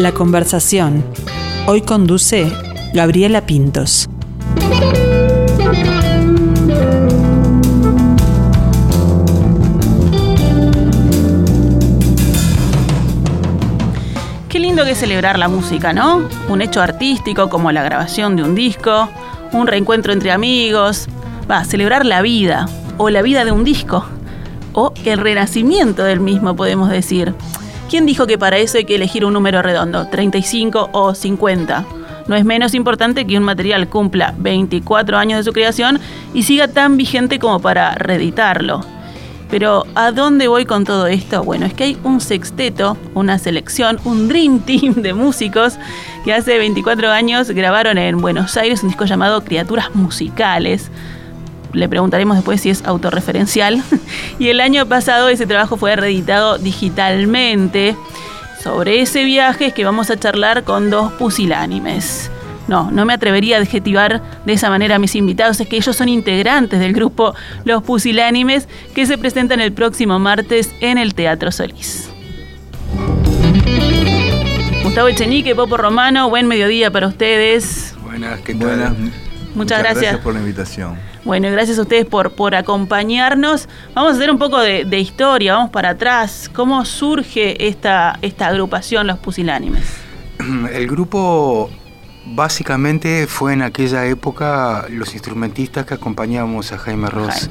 La conversación. Hoy conduce Gabriela Pintos. Qué lindo que es celebrar la música, ¿no? Un hecho artístico como la grabación de un disco, un reencuentro entre amigos, va, celebrar la vida o la vida de un disco o el renacimiento del mismo, podemos decir. ¿Quién dijo que para eso hay que elegir un número redondo, 35 o 50? No es menos importante que un material cumpla 24 años de su creación y siga tan vigente como para reeditarlo. Pero ¿a dónde voy con todo esto? Bueno, es que hay un sexteto, una selección, un Dream Team de músicos que hace 24 años grabaron en Buenos Aires un disco llamado Criaturas Musicales. Le preguntaremos después si es autorreferencial. y el año pasado ese trabajo fue reeditado digitalmente. Sobre ese viaje es que vamos a charlar con dos pusilánimes. No, no me atrevería a adjetivar de esa manera a mis invitados, es que ellos son integrantes del grupo Los Pusilánimes que se presentan el próximo martes en el Teatro Solís. Gustavo Echenique, Popo Romano, buen mediodía para ustedes. Buenas, ¿qué tal? Buenas. Muchas, gracias. gracias. por la invitación. Bueno, gracias a ustedes por, por acompañarnos. Vamos a hacer un poco de, de historia, vamos para atrás. ¿Cómo surge esta, esta agrupación, los Pusilánimes? El grupo Básicamente fue en aquella época los instrumentistas que acompañábamos a Jaime Ross.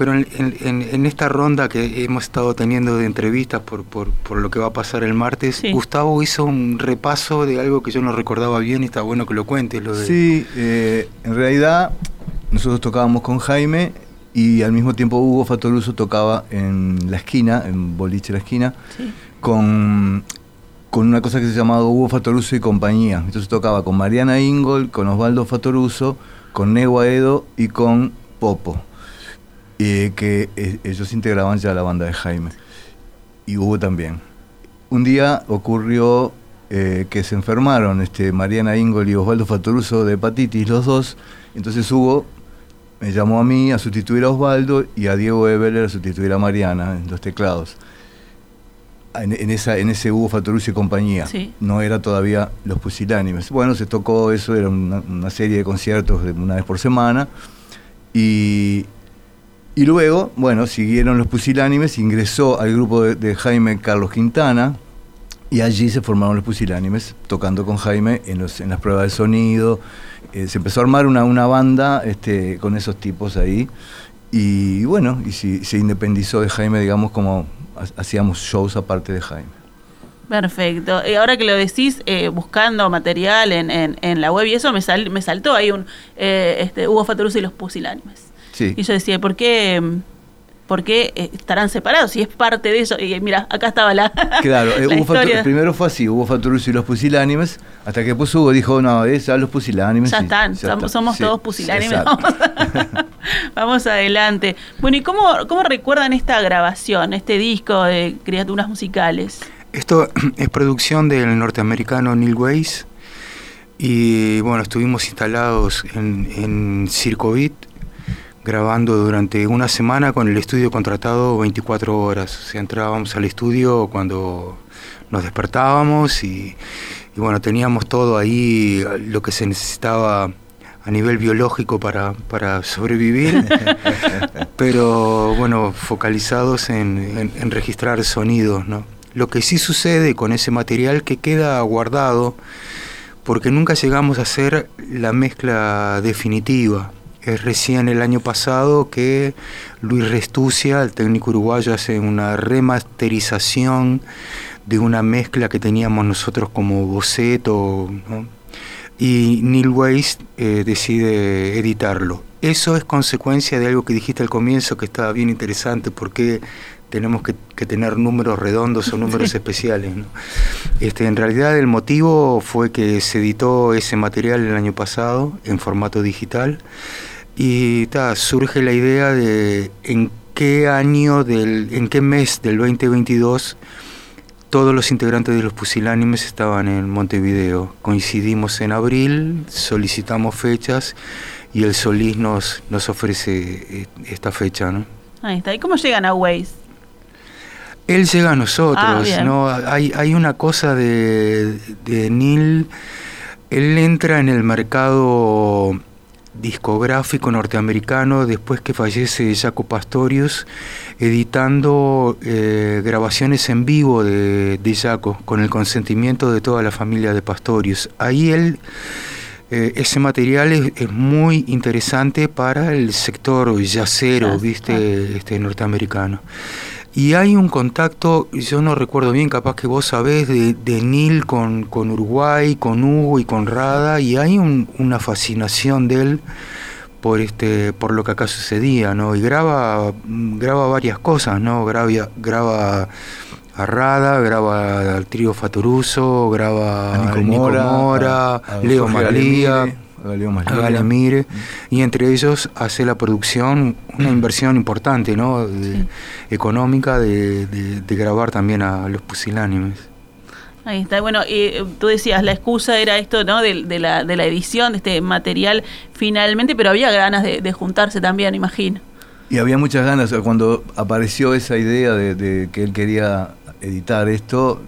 Pero en, esta ronda que hemos estado teniendo de entrevistas por, por, lo que va a pasar el martes, Gustavo hizo un repaso de algo que yo no recordaba bien y está bueno que lo cuentes. Lo de... Sí, eh, en realidad nosotros tocábamos con Jaime y al mismo tiempo Hugo Fatoruso tocaba en la esquina, en Boliche La Esquina, con con una cosa que se llamaba Hugo Fatoruso y compañía. Entonces tocaba con Mariana Ingol, con Osvaldo Fatoruso, con Negua Edo y con Popo, que eh, ellos integraban ya la banda de Jaime. Y Hugo también. Un día ocurrió eh, que se enfermaron este, Mariana Ingol y Osvaldo Fatoruso de hepatitis, los dos. Entonces Hugo me llamó a mí a sustituir a Osvaldo y a Diego Ebeler a sustituir a Mariana en los teclados en, esa, en ese Hugo Fatoruso y compañía. No era todavía Los Pusilánimes. Bueno, se tocó eso, era una, serie de conciertos de una vez por semana. Y, y luego, bueno, siguieron Los Pusilánimes, ingresó al grupo de, Jaime Carlos Quintana. Y allí se formaron los pusilánimes, tocando con Jaime en, los, en las pruebas de sonido. Eh, se empezó a armar una, una banda este, con esos tipos ahí. Y bueno, y se independizó de Jaime, digamos, como hacíamos shows aparte de Jaime. Perfecto. Y ahora que lo decís, eh, buscando material en, en, la web y eso, me, sal, me saltó ahí un eh, este, Hugo Fatoruso y los pusilánimes. Sí. Y yo decía, ¿por qué, por qué eh, estarán separados? Si es parte de eso. Y mira, acá estaba la. Claro, la primero fue así: Hugo Fatoruso y los pusilánimes. Hasta que pues Hugo dijo, no, es a los pusilánimes. Ya están, somos, todos pusilánimes. Vamos, adelante. Bueno, ¿y cómo, cómo recuerdan esta grabación, este disco de criaturas musicales? Esto es producción del norteamericano Neil Weiss. Y bueno, estuvimos instalados en, en Circo Beat grabando durante una semana con el estudio contratado 24 horas. O sea, entrábamos al estudio cuando nos despertábamos y, y bueno, teníamos todo ahí, lo que se necesitaba a nivel biológico para, para sobrevivir, pero bueno, focalizados en, en, registrar sonidos. ¿no? Lo que sí sucede con ese material que queda guardado, porque nunca llegamos a hacer la mezcla definitiva. Es recién el año pasado que Luis Restucia, el técnico uruguayo, hace una remasterización de una mezcla que teníamos nosotros como boceto, ¿no? y Neil Weiss eh, decide editarlo. Eso es consecuencia de algo que dijiste al comienzo que estaba bien interesante, porque tenemos que, tener números redondos o números especiales. Este, en realidad el motivo fue que se editó ese material el año pasado en formato digital y surge la idea de en qué año, del, en qué mes del 2022 todos los integrantes de los pusilánimes estaban en Montevideo. Coincidimos en abril, solicitamos fechas y el Solís nos, nos ofrece eh, esta fecha. ¿no? Ahí está. ¿Y cómo llegan a Waze? Él llega a nosotros, Ah. ¿no? Hay, hay una cosa de, de Neil, él entra en el mercado discográfico norteamericano después que fallece Jaco Pastorius, editando eh, grabaciones en vivo de, de Jaco, con el consentimiento de toda la familia de Pastorius. Ahí él eh, ese material es, es muy interesante para el sector yacero, viste, este norteamericano. Y hay un contacto, yo no recuerdo bien, capaz que vos sabés, de, de Neil con, con Uruguay, con Hugo y con Rada, y hay un- una fascinación de él por este por lo que acá sucedía, ¿no? Y graba graba varias cosas, ¿no? Graba, graba a Rada, graba al trío Fatoruso, graba A Nico Mora, Mora, a- a Leo Jorge Maglía, Galemire, a Leo a Maglía. Galemire, y entre ellos hace la producción, una inversión importante, ¿no? De- económica de, de- de grabar también a los pusilánimes. Ahí está. Bueno, eh, tú decías, la excusa era esto, ¿no? De, de la, de la edición de este material finalmente, pero había ganas de, de juntarse también, imagino. Y había muchas ganas, cuando apareció esa idea de, de que él quería editar esto,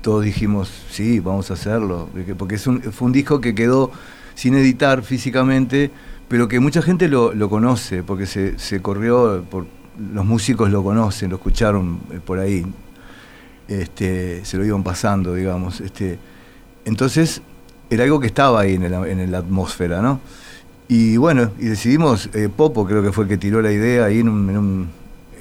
todos dijimos, sí, vamos a hacerlo, porque- porque es un, fue un disco que quedó sin editar físicamente, pero que mucha gente lo, lo conoce, porque se, se corrió, por, los músicos lo conocen, lo escucharon eh, por ahí, este, se lo iban pasando, digamos. Este, entonces, era algo que estaba ahí en, el- en la atmósfera, ¿no? Y bueno, y decidimos, eh, Popo creo que fue el que tiró la idea ahí en, un- en un-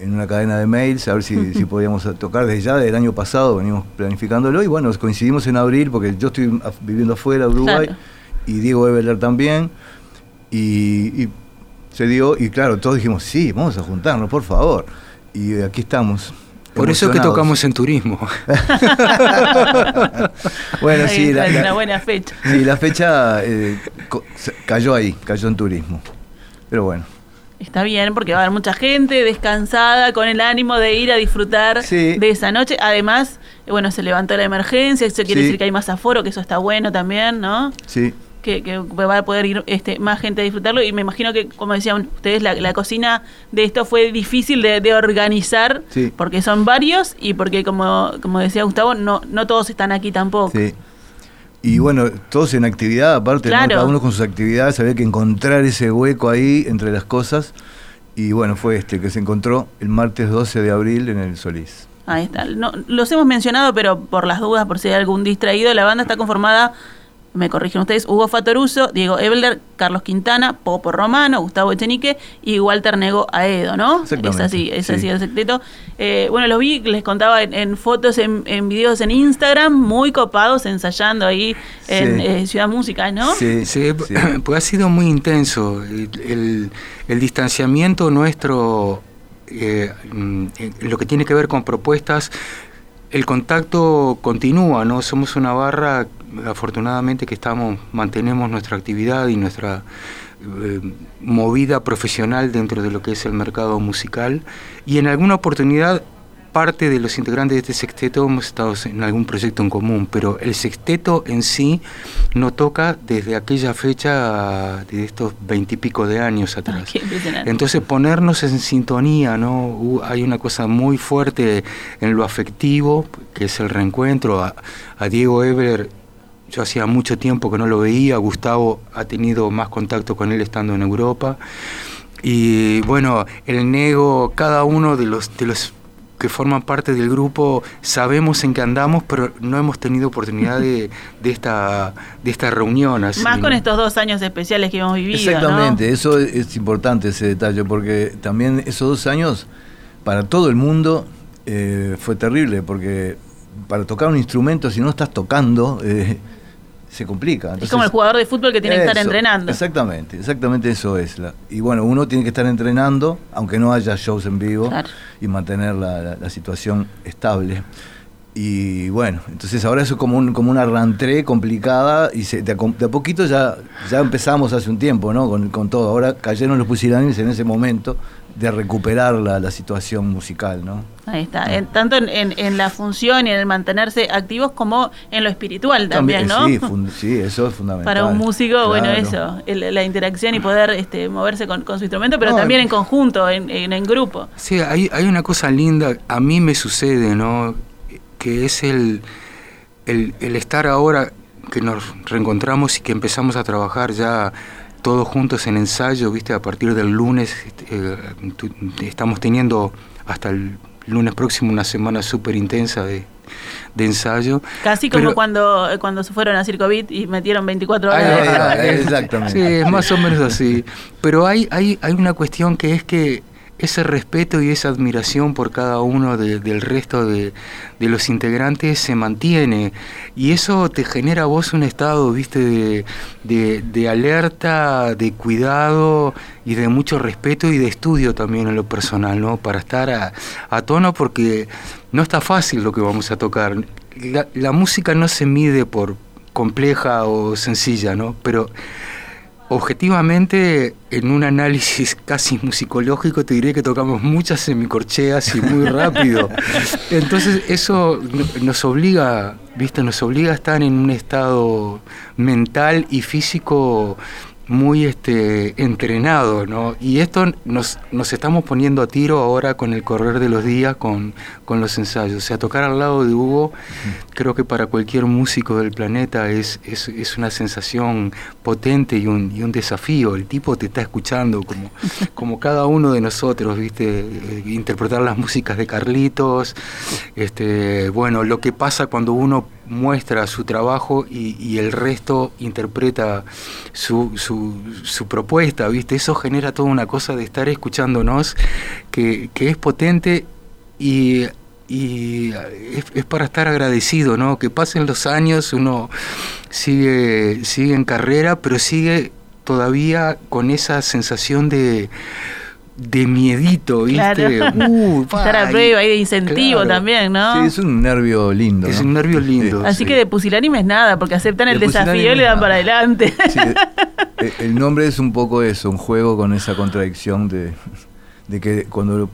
en una cadena de mails, a ver si, si podíamos tocar desde ya, del año pasado, venimos planificándolo, y bueno, coincidimos en abril, porque yo estoy viviendo afuera, Uruguay, Claro. Y Diego Eveler también, y, y se dio, y claro, todos dijimos, sí, vamos a juntarnos, por favor, y aquí estamos. Por eso es que tocamos en turismo. bueno, Ahí sí, la, la- una buena fecha. sí, la fecha eh, cayó ahí, cayó en turismo. Pero bueno. Está bien, porque va a haber mucha gente descansada, con el ánimo de ir a disfrutar Sí. de esa noche. Además, eh, bueno, se levantó la emergencia, eso quiere Sí. decir que hay más aforo, que eso está bueno también, ¿no? Sí, Que, que va a poder ir este, más gente a disfrutarlo. Y me imagino que, como decían ustedes, la, la cocina de esto fue difícil de, de organizar, Sí. porque son varios y porque, como, como decía Gustavo, no, no todos están aquí tampoco. sí. Y bueno, todos en actividad, aparte, ¿no? Claro. cada uno con sus actividades, había que encontrar ese hueco ahí entre las cosas. Y bueno, fue este que se encontró el martes 12 de abril en el Solís. Ahí está. No, los hemos mencionado, pero por las dudas, por si hay algún distraído, la banda está conformada, me corrigen ustedes, Hugo Fatoruso, Diego Ebler, Carlos Quintana, Popo Romano, Gustavo Echenique y Walter Nego Aedo, ¿no? Exactamente, Es así, es sí. así el secreto. Eh, bueno, los vi, les contaba en, en fotos, en, en videos en Instagram, muy copados, ensayando ahí en Sí. eh, Ciudad Música, ¿no? Sí, Sí, sí. pues ha sido muy intenso. El, el- el distanciamiento nuestro, eh, mm, en lo que tiene que ver con propuestas, el contacto continúa, ¿no? Somos una barra, afortunadamente, que estamos, mantenemos nuestra actividad y nuestra eh, movida profesional dentro de lo que es el mercado musical. Y en alguna oportunidad parte de los integrantes de este sexteto hemos estado en algún proyecto en común, pero el sexteto en sí no toca desde aquella fecha de estos veintipico de años atrás. Entonces ponernos en sintonía, ¿no? Hu- Hay una cosa muy fuerte en lo afectivo, que es el reencuentro. A, a Diego Eber, yo hacía mucho tiempo que no lo veía, Gustavo ha tenido más contacto con él estando en Europa. Y bueno, el nego, cada uno de los, de los que forman parte del grupo sabemos en qué andamos, pero no hemos tenido oportunidad de, de esta, de esta reunión. Así, Más con estos dos años especiales que hemos vivido, Exactamente, ¿no? eso es, es importante ese detalle, porque también esos dos años para todo el mundo eh, fue terrible, porque para tocar un instrumento, si no estás tocando, eh, se complica. es como el jugador de fútbol que tiene que estar Eso, entrenando. Exactamente, exactamente eso es. la- y bueno, uno tiene que estar entrenando, aunque no haya shows en vivo, Claro. y mantener la, la- la situación estable. Y bueno, entonces ahora eso es como, un, como una rantré complicada y se, de, a, de, a, poquito ya, ya empezamos hace un tiempo, ¿no? Con, con todo. Ahora cayeron los pusilánimes en ese momento de recuperar la, la, situación musical, ¿no? Ahí está, en, tanto en, en, en, la función y en el mantenerse activos como en lo espiritual también, también ¿no? Sí, fun, sí, eso es fundamental. Para un músico, claro. bueno, eso, el, la interacción y poder este, moverse con, con, su instrumento, pero no, también en conjunto, en, en, grupo. Sí, hay, hay una cosa linda, a mí me sucede, ¿no? Que es el, el, el estar ahora que nos reencontramos y que empezamos a trabajar ya todos juntos en ensayo, viste, a partir del lunes eh, estamos teniendo hasta el lunes próximo una semana súper intensa de, de, ensayo. Casi como Pero, cuando, cuando se fueron a Circovit y metieron 24 horas. Ay, de ay, ay, exactamente. Sí, es más o menos así. Pero hay, hay, hay una cuestión que es que ese respeto y esa admiración por cada uno de, del resto de, los integrantes se mantiene. Y eso te genera a vos un estado viste de, alerta de cuidado y de mucho respeto y de estudio también en lo personal no para estar a, a tono porque no está fácil lo que vamos a tocar. La, la música no se mide por compleja o sencilla no pero objetivamente, en un análisis casi musicológico, te diré que tocamos muchas semicorcheas y muy rápido. Entonces, eso nos obliga, ¿viste? Nos obliga a estar en un estado mental y físico muy este, entrenado, ¿no? Y esto nos, nos estamos poniendo a tiro ahora con el correr de los días, con, con los ensayos. O sea, tocar al lado de Hugo, creo que para cualquier músico del planeta es, es, es una sensación potente y un, y un, desafío. El tipo te está escuchando como, como cada uno de nosotros, ¿viste? Eh, interpretar las músicas de Carlitos, este, bueno, lo que pasa cuando uno muestra su trabajo y, el resto interpreta su, su, su, propuesta, ¿viste? Eso genera toda una cosa de estar escuchándonos que, que es potente y, y es, es, para estar agradecido, ¿no? Que pasen los años, uno sigue, sigue en carrera, pero sigue todavía con esa sensación de de miedito, ¿viste? Claro. Uh, Estar a prueba y de incentivo claro. también, ¿no? Sí, es un nervio lindo. Es ¿no? un nervio lindo. Sí. Así sí. que de pusilánime es nada, porque aceptan el, el desafío y le dan para adelante. Sí, el nombre es un poco eso, un juego con esa contradicción de, de que cuando lo,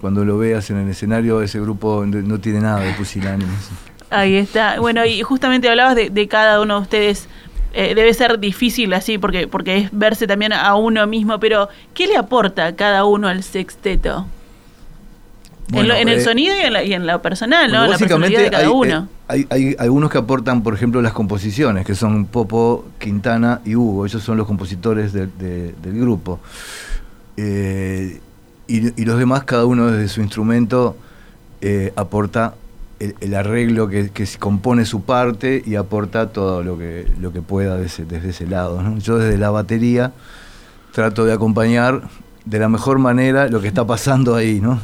cuando lo veas en el escenario ese grupo no tiene nada de pusilánimes. Ahí está. Bueno, y justamente hablabas de, de cada uno de ustedes eh, debe ser difícil así porque, porque es verse también a uno mismo, pero ¿qué le aporta cada uno al sexteto? Bueno, en, lo, en eh, el sonido y en, la, y en lo personal, bueno, ¿no? La personalidad de cada hay, uno. Hay, hay, algunos que aportan, por ejemplo, las composiciones, que son Popo, Quintana y Hugo. Ellos son los compositores de, de, del grupo. Eh, y, y, los demás, cada uno desde su instrumento, eh, aporta el, el arreglo que, que, compone su parte y aporta todo lo que, lo que pueda desde, desde ese lado. ¿no? Yo desde la batería trato de acompañar de la mejor manera lo que está pasando ahí, ¿no?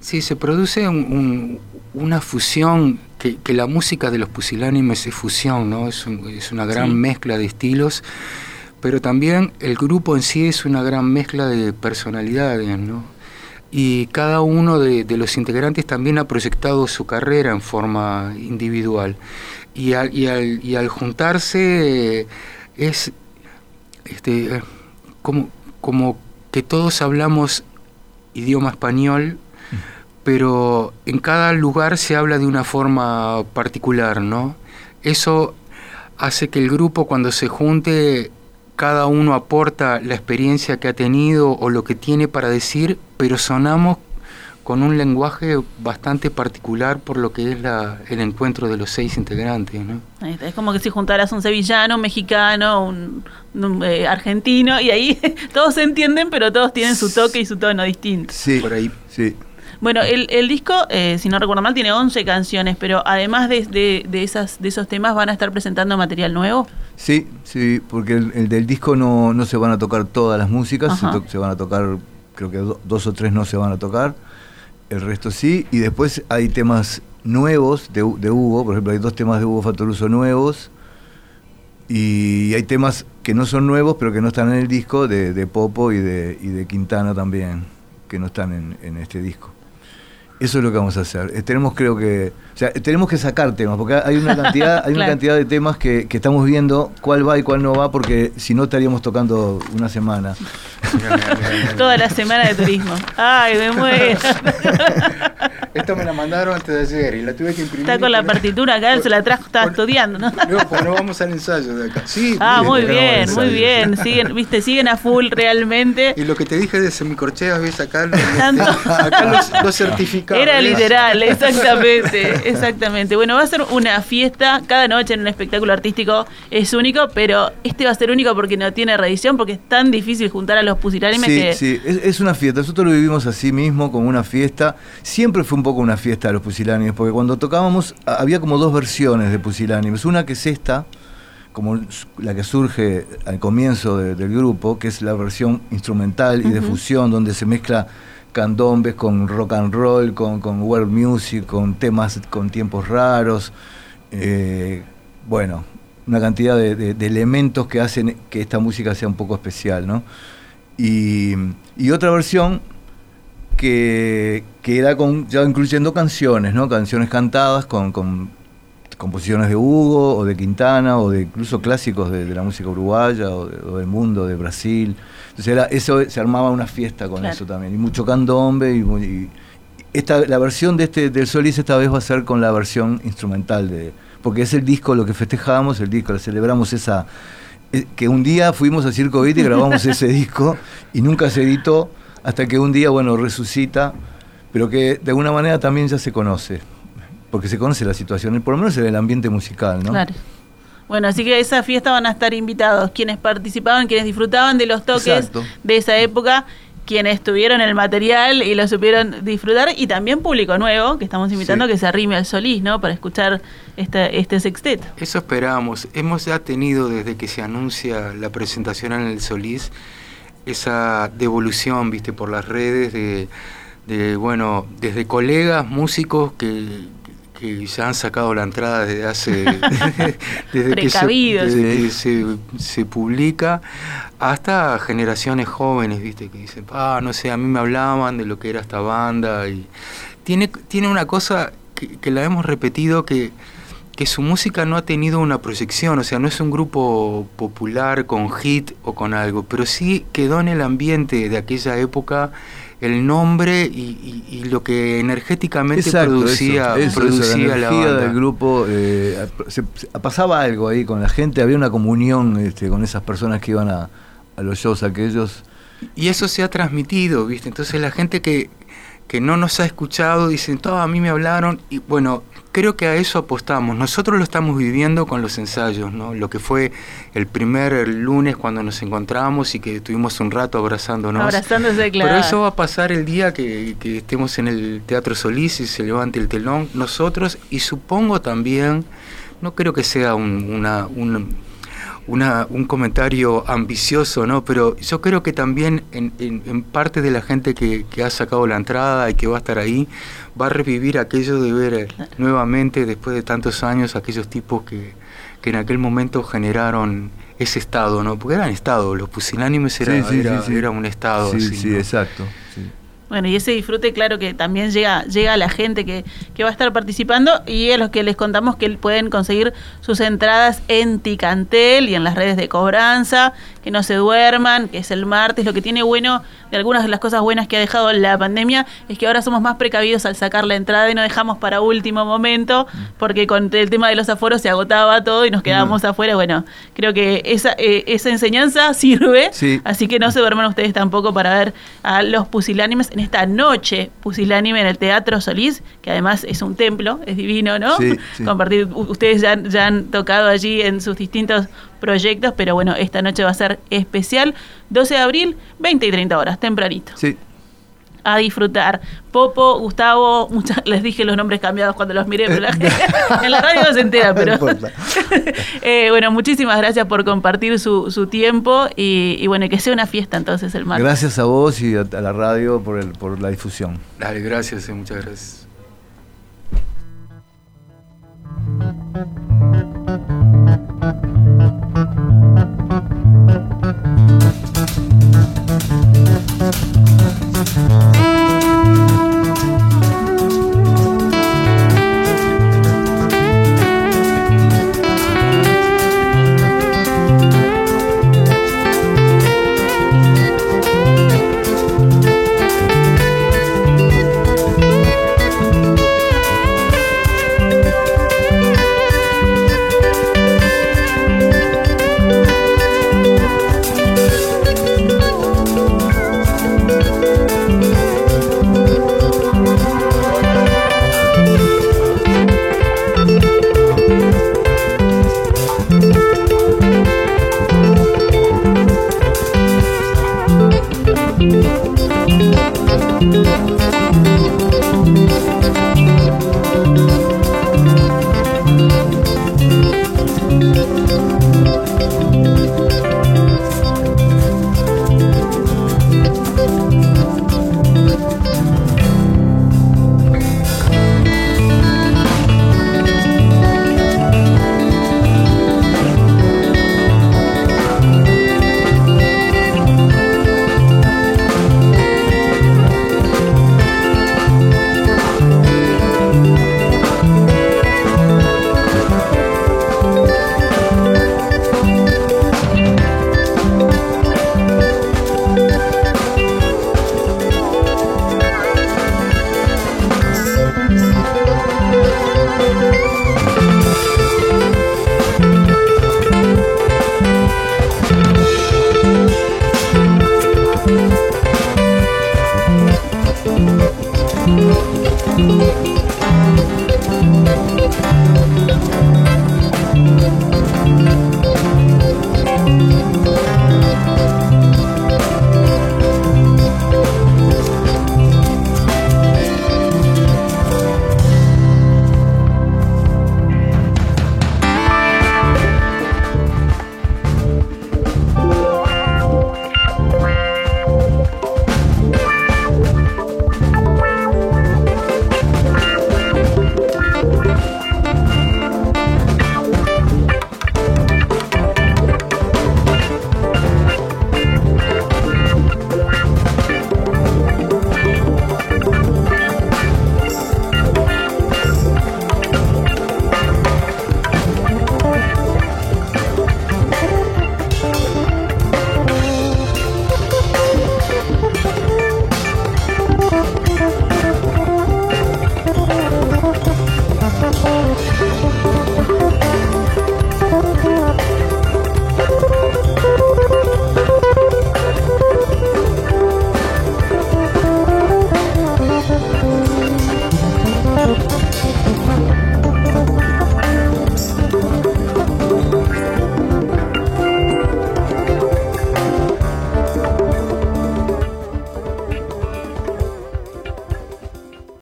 Sí, se produce un, un, una fusión, que, que, la música de los pusilánimes es fusión, ¿no? Es, un, es una gran sí. mezcla de estilos, pero también el grupo en sí es una gran mezcla de personalidades, ¿no? Y cada uno de, los integrantes también ha proyectado su carrera en forma individual. Y al, y al, y al juntarse es este, como, como que todos hablamos idioma español, pero en cada lugar se habla de una forma particular, ¿no? Eso hace que el grupo cuando se junte cada uno aporta la experiencia que ha tenido o lo que tiene para decir, pero sonamos con un lenguaje bastante particular por lo que es la, el encuentro de los seis integrantes. ¿no? Es como que si juntaras un sevillano, un mexicano, un, un eh, argentino, y ahí todos se entienden, pero todos tienen su toque y su tono distinto. Sí, por ahí. Sí. Bueno, el, el disco, eh, si no recuerdo mal, tiene 11 canciones, pero además de, de, de, esas, de esos temas, ¿van a estar presentando material nuevo? Sí, sí, porque el, el del disco no, no, se van a tocar todas las músicas, se, to, se, van a tocar, creo que do, dos o tres no se van a tocar, el resto sí, y después hay temas nuevos de, de Hugo, por ejemplo, hay dos temas de Hugo Fatoruso nuevos, y hay temas que no son nuevos, pero que no están en el disco, de, de Popo y de, y de Quintana también, que no están en, en este disco. Eso es lo que vamos a hacer. Eh, tenemos creo que, o sea, tenemos que sacar temas, porque hay una cantidad, hay una Claro. cantidad de temas que, que estamos viendo cuál va y cuál no va, porque si no estaríamos tocando una semana. Toda la semana de turismo. Ay, me muero. Esta me la mandaron antes de ayer y la tuve que imprimir. Está con la partitura acá, se la trajo, estaba estudiando, ¿no? No, pues no vamos al ensayo de acá. Sí, Ah, muy bien, muy bien. Siguen, viste, siguen a full realmente. Y lo que te dije de semicorcheas, ves acá, Tanto. acá los, los certificados. Era literal, exactamente, exactamente. Bueno, va a ser una fiesta cada noche en un espectáculo artístico, es único, pero este va a ser único porque no tiene reedición, porque es tan difícil juntar a los pusilánimes Sí, que... sí, es, es una fiesta. Nosotros lo vivimos así mismo, como una fiesta. Siempre fue un poco una fiesta de los pusilánimes, porque cuando tocábamos había como dos versiones de pusilánimes. Una que es esta, como la que surge al comienzo de- del grupo, que es la versión instrumental y de fusión, donde se mezcla candombes con rock and roll, con, con world music, con temas con tiempos raros. Eh, bueno, una cantidad de, de- de elementos que hacen que esta música sea un poco especial, ¿no? Y, y otra versión que, que era con, ya incluyendo canciones, ¿no? Canciones cantadas con, con composiciones de Hugo o de Quintana o de incluso clásicos de, de la música uruguaya o, de- o del mundo, de Brasil. Entonces era, eso se armaba una fiesta con Claro. eso también. Y mucho candombe y, esta, la versión de este del Solís esta vez va a ser con la versión instrumental de porque es el disco lo que festejamos, el disco, celebramos esa eh, que un día fuimos a Circo Beat y grabamos ese disco y nunca se editó hasta que un día, bueno, resucita, pero que de alguna manera también ya se conoce, porque se conoce la situación, por lo menos en el ambiente musical, ¿no? Claro. Bueno, así que a esa fiesta van a estar invitados quienes participaban, quienes disfrutaban de los toques Exacto. de esa época, quienes tuvieron el material y lo supieron disfrutar, y también público nuevo, que estamos invitando Sí. a que se arrime al Solís, ¿no? Para escuchar esta, este sexteto. Eso esperábamos. Hemos ya tenido desde que se anuncia la presentación en el Solís esa devolución, viste, por las redes de, de, bueno, desde colegas músicos que, que ya han sacado la entrada desde hace desde que, se, desde que se, se publica hasta generaciones jóvenes, viste, que dicen, ah, no sé, a mí me hablaban de lo que era esta banda y tiene, tiene una cosa que, que la hemos repetido que que su música no ha tenido una proyección, o sea, no es un grupo popular con hit o con algo, pero sí quedó en el ambiente de aquella época el nombre y, y- y lo que energéticamente Exacto, producía, eso, eso, producía eso, la la banda. del grupo, eh, se- se- pasaba algo ahí con la gente, había una comunión este, con esas personas que iban a, a los shows aquellos. Y eso se ha transmitido, ¿viste? Entonces la gente que, que no nos ha escuchado dicen, todo a mí me hablaron y bueno, creo que a eso apostamos. Nosotros lo estamos viviendo con los ensayos, ¿no? Lo que fue el primer lunes cuando nos encontramos y que estuvimos un rato abrazándonos. Abrazándose, claro. Pero eso va a pasar el día que, que estemos en el Teatro Solís y se levante el telón, nosotros, y supongo también, no creo que sea un, una, un, una- un comentario ambicioso, ¿no? Pero yo creo que también en, en- en parte de la gente que, que ha sacado la entrada y que va a estar ahí, va a revivir aquello de ver eh, nuevamente, después de tantos años, aquellos tipos que, que en aquel momento generaron ese estado, ¿no? Porque eran estados, los pusilánimes era, Sí, sí, era, sí, sí. era un estado. Sí, así, sí, ¿no? exacto. Bueno, y ese disfrute, claro que también llega, llega a la gente que, que va a estar participando y a los que les contamos que pueden conseguir sus entradas en Ticantel y en las redes de cobranza, que no se duerman, que es el martes. Lo que tiene bueno, de algunas de las cosas buenas que ha dejado la pandemia, es que ahora somos más precavidos al sacar la entrada y no dejamos para último momento, porque con el tema de los aforos se agotaba todo y nos quedábamos afuera. Bueno, creo que esa, eh, esa enseñanza sirve, Sí. así que no se duerman ustedes tampoco para ver a los pusilánimes en esta noche pusilánime en el Teatro Solís, que además es un templo, es divino, ¿no? Sí, sí. Compartir, ustedes ya, ya han tocado allí en sus distintos proyectos, pero bueno, esta noche va a ser especial, 12 de abril, 20 y 30 horas, tempranito. Sí. A disfrutar. Popo, Gustavo, muchas, les dije los nombres cambiados cuando los miré, pero la gente en la radio no se entera, pero No importa. Eh, bueno, muchísimas gracias por compartir su, su tiempo y, y bueno, que sea una fiesta entonces el martes. Gracias a vos y a, a la radio por, el, por la difusión. Dale, gracias, eh, muchas gracias.